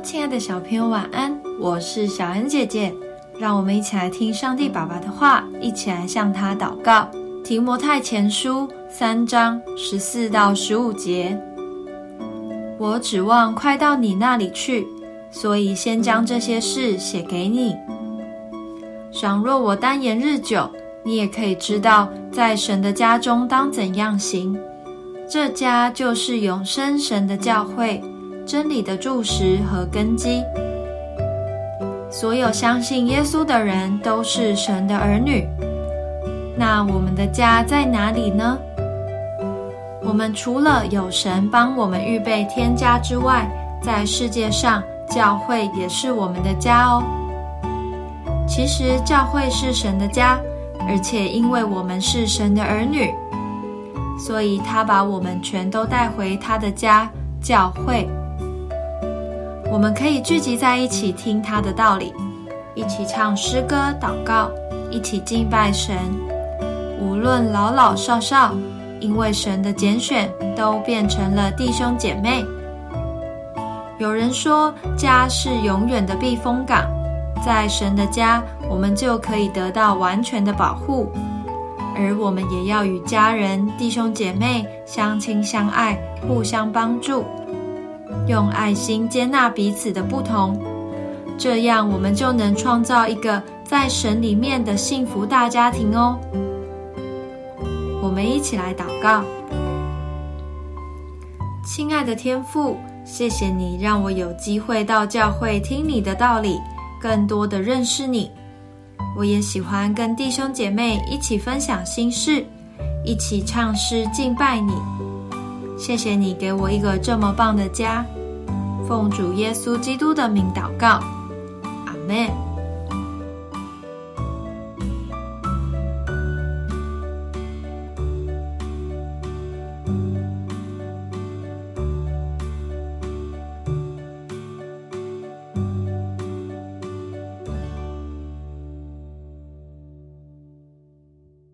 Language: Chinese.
亲爱的小朋友，晚安！我是小恩姐姐，让我们一起来听上帝爸爸的话，一起来向他祷告。提摩太前书三章十四到十五节，我指望快到你那里去，所以先将这些事写给你。倘若我单言日久，你也可以知道，在神的家中当怎样行。这家就是永生神的教会。真理的柱石和根基，所有相信耶稣的人都是神的儿女。那我们的家在哪里呢？我们除了有神帮我们预备天家之外，在世界上教会也是我们的家哦。其实教会是神的家，而且因为我们是神的儿女，所以他把我们全都带回他的家——教会。我们可以聚集在一起听他的道理，一起唱诗歌、祷告，一起敬拜神。无论老老少少，因为神的拣选，都变成了弟兄姐妹。有人说，家是永远的避风港，在神的家，我们就可以得到完全的保护。而我们也要与家人、弟兄姐妹相亲相爱，互相帮助。用爱心接纳彼此的不同，这样我们就能创造一个在神里面的幸福大家庭哦。我们一起来祷告，亲爱的天父，谢谢你让我有机会到教会听你的道理，更多的认识你。我也喜欢跟弟兄姐妹一起分享心事，一起唱诗敬拜你。谢谢你给我一个这么棒的家，奉主耶稣基督的名祷告，阿门。